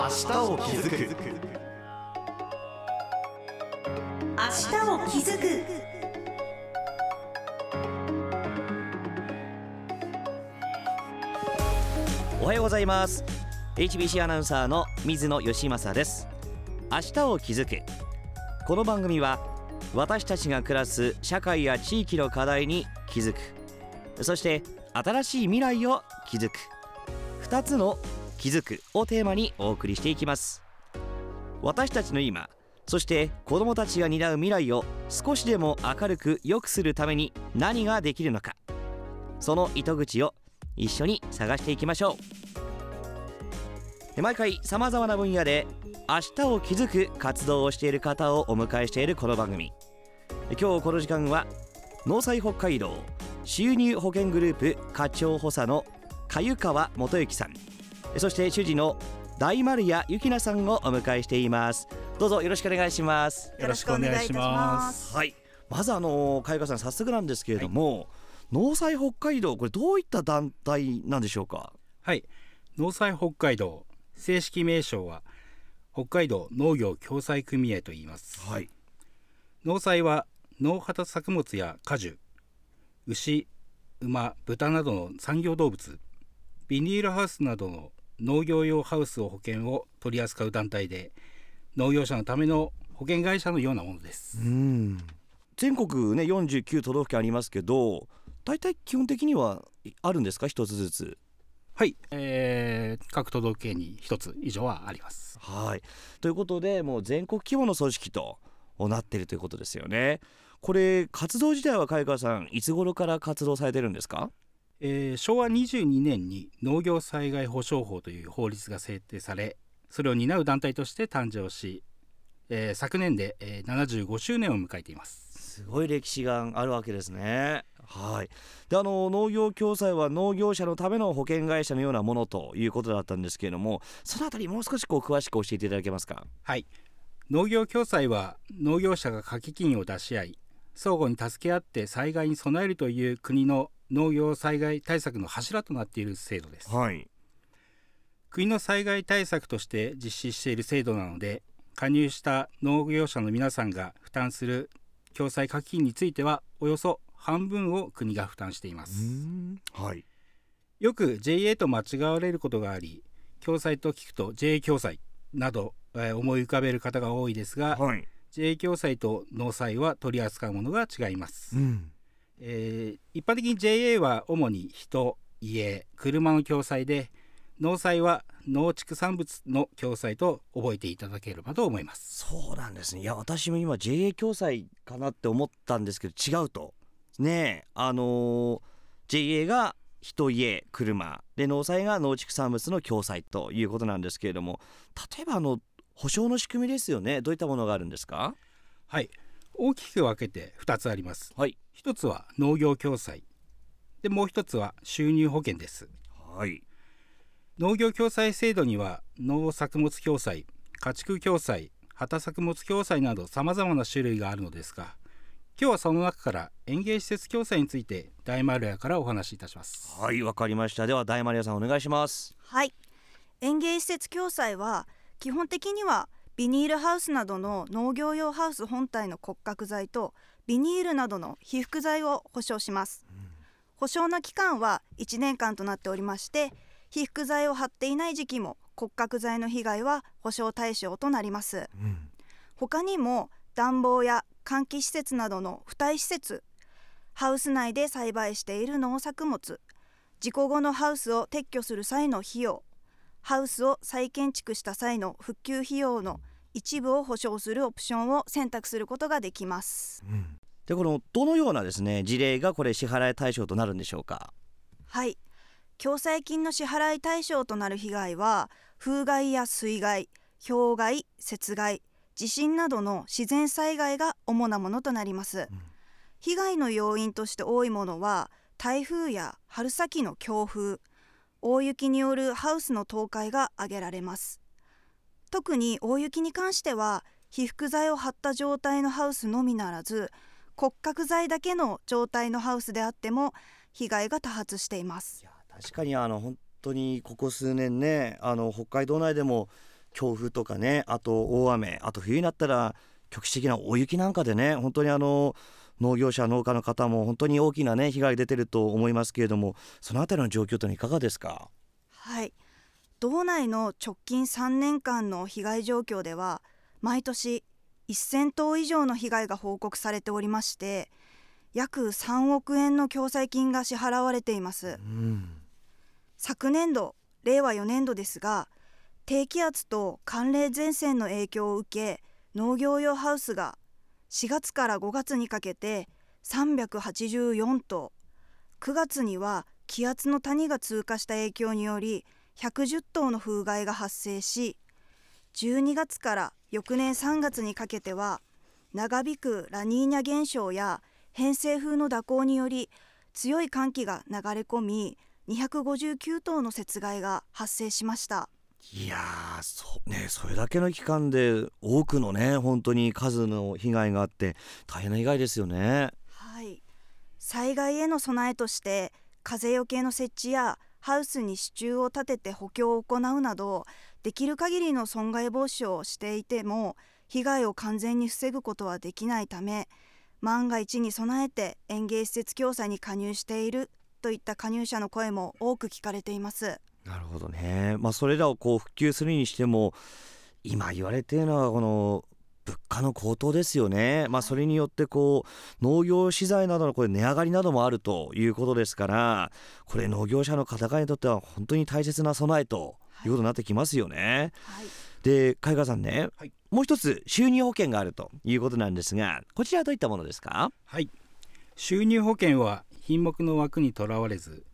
明日を気づく。明日を気づく。おはようございます。HBC アナウンサーの水野義政です。明日を気づく。この番組は私たちが暮らす社会や地域の課題に気づく。そして新しい未来を築く。2つの気づくをテーマにお送りしていきます。私たちの今そして子どもたちが担う未来を少しでも明るく良くするために何ができるのか。その糸口を一緒に探していきましょう。毎回さまざまな分野で明日を気づく活動をしている方をお迎えしているこの番組。今日この時間は農災北海道収入保険グループ課長補佐の鮎川元幸さん。そして主事の大丸谷ゆきなさんをお迎えしています。どうぞよろしくお願いします。よろしくお願いします。はい。まずあの鮎川さん早速なんですけれども、農災北海道これどういった団体なんでしょうか？はい。農災北海道正式名称は北海道農業共済組合と言います。はい。農災は農畑作物や果樹牛馬豚などの産業動物ビニールハウスなどの農業用ハウスを保険を取り扱う団体で農業者のための保険会社のようなものです。うん。全国ね49都道府県ありますけど大体基本的にはあるんですか？一つずつ。はい、えー各都道府県に一つ以上はあります。はい。ということでもう全国規模の組織となっているということですよね。これ活動自体は貝川さんいつ頃から活動されてるんですか？えー昭和22年に農業災害保障法という法律が制定されそれを担う団体として誕生し、えー昨年で、えー75周年を迎えていますすごい歴史があるわけですね。はい。で、あの農業共済は農業者のための保険会社のようなものということだったんですけれども、そのあたりもう少しこう詳しく教えていただけますか？はい農業共済は農業者が掛け金を出し合い相互に助け合って災害に備えるという国の農業災害対策の柱となっている制度ですはい。国の災害対策として実施している制度なので加入した農業者の皆さんが負担する共済課金についてはおよそ半分を国が負担していますはい。よく JA と間違われることがあり共済と聞くと JA 共済など、えー思い浮かべる方が多いですが、はい。JA 共済と農災は取り扱うものが違います、うん。えー一般的に JA は主に人家車の共済で農災は農畜産物の共済と覚えていただければと思いますそうなんですね。いや、私も今 JA 共済かなって思ったんですけど、違うと。ねえ、あのー JA が人家車で農災が農畜産物の共済ということなんですけれども例えばあの保証の仕組みですよね。どういったものがあるんですか？はい。大きく分けて2つあります。はい。一つは農業共済。でもう一つは収入保険です。はい。農業共済制度には農作物共済家畜共済畑作物共済などさまざまな種類があるのですが今日はその中から園芸施設共済について大丸屋からお話しいたします。はいわかりました。では大丸屋さんお願いします。はい。園芸施設共済は基本的にはビニールハウスなどの農業用ハウス本体の骨格材とビニールなどの被覆材を保証します、保証の期間は1年間となっておりまして被覆材を貼っていない時期も骨格材の被害は保証対象となります。他にも暖房や換気施設などの付帯施設ハウス内で栽培している農作物事故後のハウスを撤去する際の費用ハウスを再建築した際の復旧費用の一部を保証するオプションを選択することができます。でこのどのようなですね事例がこれ支払い対象となるんでしょうか？はい。共済金の支払い対象となる被害は風害や水害氷害雪害地震などの自然災害が主なものとなります、被害の要因として多いものは台風や春先の強風大雪によるハウスの倒壊が挙げられます。特に大雪に関しては被覆材を張った状態のハウスのみならず骨格材だけの状態のハウスであっても被害が多発しています。確かにあの本当にここ数年ねあの北海道内でも強風とかねあと大雨あと冬になったら局地的な大雪なんかでね本当にあの農業者農家の方も本当に大きなね被害出てると思いますけれどもそのあたりの状況というのはいかがですか？はい。道内の直近3年間の被害状況では毎年1000頭以上の被害が報告されておりまして約3億円の共済金が支払われています。うん。昨年度令和4年度ですが低気圧と寒冷前線の影響を受け農業用ハウスが4月から5月にかけて384棟9月には気圧の谷が通過した影響により110棟の風害が発生し12月から翌年3月にかけては長引くラニーニャ現象や偏西風の蛇行により強い寒気が流れ込み259頭の雪害が発生しました。いやーそ,、ね、それだけの期間で多くのね本当に数の被害があって大変な被害ですよね。はい災害への備えとして風よけの設置やハウスに支柱を立てて補強を行うなどできる限りの損害防止をしていても被害を完全に防ぐことはできないため万が一に備えて園芸施設共済に加入しているといった加入者の声も多く聞かれています。なるほどね、まあ、それらをこう復旧するにしても今言われているのはこの物価の高騰ですよね、まあ、それによってこう農業資材などのこれ値上がりなどもあるということですからこれ農業者の方々にとっては本当に大切な備えということになってきますよね。はい。で海川さんね、はい。もう一つ収入保険があるということなんですがこちらはどういったものですか？はい。収入保険は品目の枠にとらわれず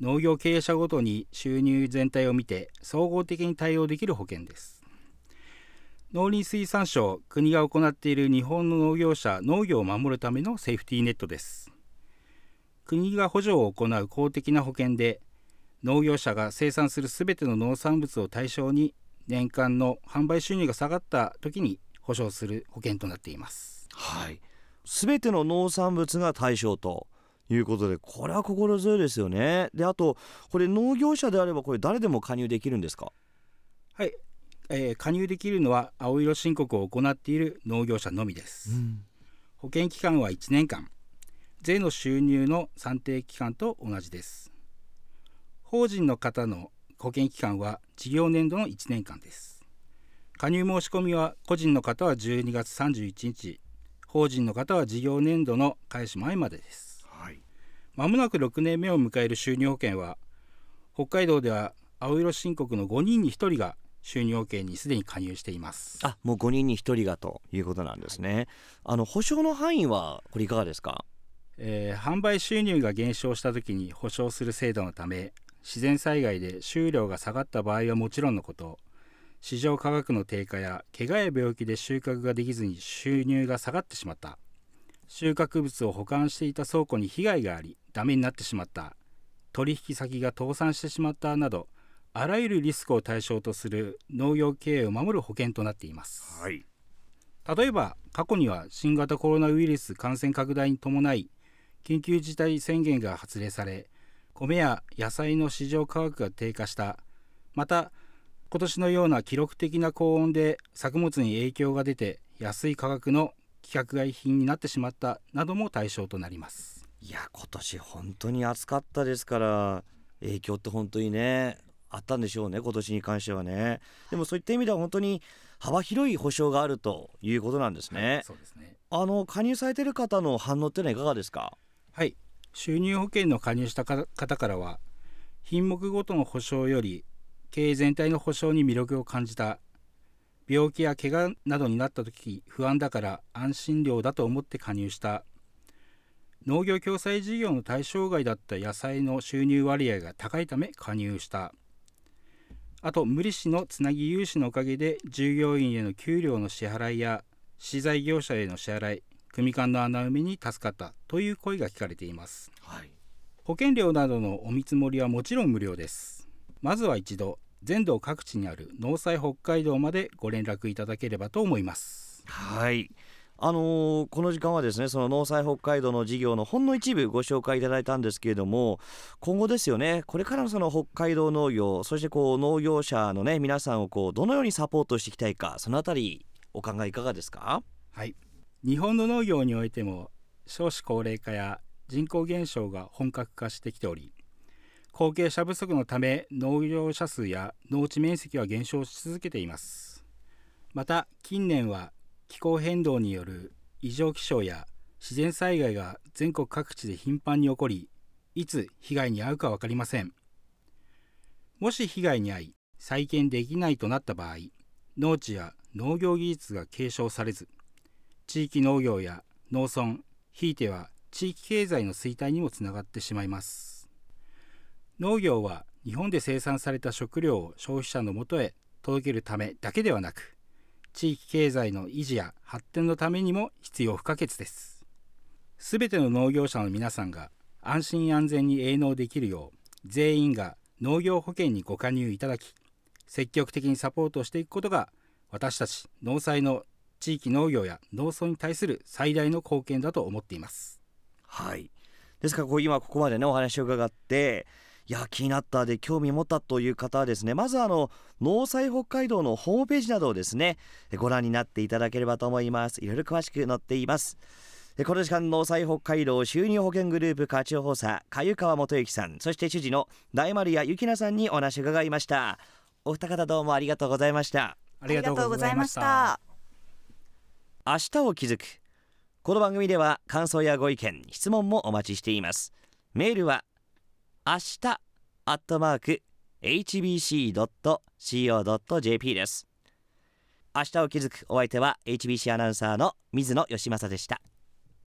農業経営者ごとに収入全体を見て総合的に対応できる保険です。農林水産省国が行っている日本の農業者農業を守るためのセーフティーネットです。国が補助を行う公的な保険で農業者が生産するすべての農産物を対象に年間の販売収入が下がった時に保証する保険となっています。はい。全ての農産物が対象と。いうことでこれは心強いですよね。であとこれ農業者であればこれ誰でも加入できるんですか？はい、えー加入できるのは青色申告を行っている農業者のみです、保険期間は1年間。税の収入の算定期間と同じです。法人の方の保険期間は事業年度の1年間です。加入申し込みは個人の方は12月31日。法人の方は事業年度の開始前までです。はいまもなく6年目を迎える収入保険は北海道では青色申告の5人に1人が収入保険にすでに加入しています。あもう5人に1人がということなんですね、あの保証の範囲はこれいかがですか？えー販売収入が減少した時に保証する制度のため自然災害で収量が下がった場合はもちろんのこと市場価格の低下や怪我や病気で収穫ができずに収入が下がってしまった収穫物を保管していた倉庫に被害がありダメになってしまった。取引先が倒産してしまったなどあらゆるリスクを対象とする農業経営を守る保険となっています。はい。例えば過去には新型コロナウイルス感染拡大に伴い緊急事態宣言が発令され米や野菜の市場価格が低下した。また今年のような記録的な高温で作物に影響が出て安い価格の規格外品になってしまったなども対象となります。いや今年本当に暑かったですから影響って本当にねあったんでしょうね今年に関してはね。でもそういった意味では本当に幅広い保証があるということなんですね、そうですね。あの加入されている方の反応ってのはいかがですか？はい。収入保険の加入したか方からは品目ごとの保証より経営全体の保証に魅力を感じた病気や怪我などになった時不安だから安心料だと思って加入した。農業共済事業の対象外だった野菜の収入割合が高いため加入した。あと無利子のつなぎ融資のおかげで従業員への給料の支払いや資材業者への支払い組間の穴埋めに助かったという声が聞かれています。はい。保険料などのお見積もりはもちろん無料です。まずは一度全道各地にある農災北海道までご連絡いただければと思います。はい。あのーこの時間はですねその農災北海道の事業のほんの一部ご紹介いただいたんですけれども今後ですよねこれからのその北海道農業そしてこう農業者のね皆さんをこうどのようにサポートしていきたいかそのあたりお考えいかがですか？はい、日本の農業においても少子高齢化や人口減少が本格化してきており後継者不足のため農業者数や農地面積は減少し続けています。また近年は気候変動による異常気象や自然災害が全国各地で頻繁に起こりいつ被害に遭うか分かりません。もし被害に遭い再建できないとなった場合農地や農業技術が継承されず地域農業や農村ひいては地域経済の衰退にもつながってしまいます。農業は日本で生産された食料を消費者のもとへ届けるためだけではなく地域経済の維持や発展のためにも必要不可欠です。すべての農業者の皆さんが安心安全に営農できるよう全員が農業保険にご加入いただき積極的にサポートしていくことが私たち農災の地域農業や農村に対する最大の貢献だと思っています。はい。ですからこう今ここまでねお話を伺っていや気になったで興味持ったという方はですねまずあの農災北海道のホームページなどをですねご覧になっていただければと思います。いろいろ詳しく載っています。でこの時間農災北海道収入保険グループ課長補佐鮎川元幸さんそして主事の大丸屋幸奈さんにお話を伺いました。お二方どうもありがとうございました。ありがとうございました。明日を気づく。この番組では感想やご意見質問もお待ちしています。メールは明日アットマーク hbc.co.jp です。明日を築くお相手は HBC アナウンサーの水野義政でした。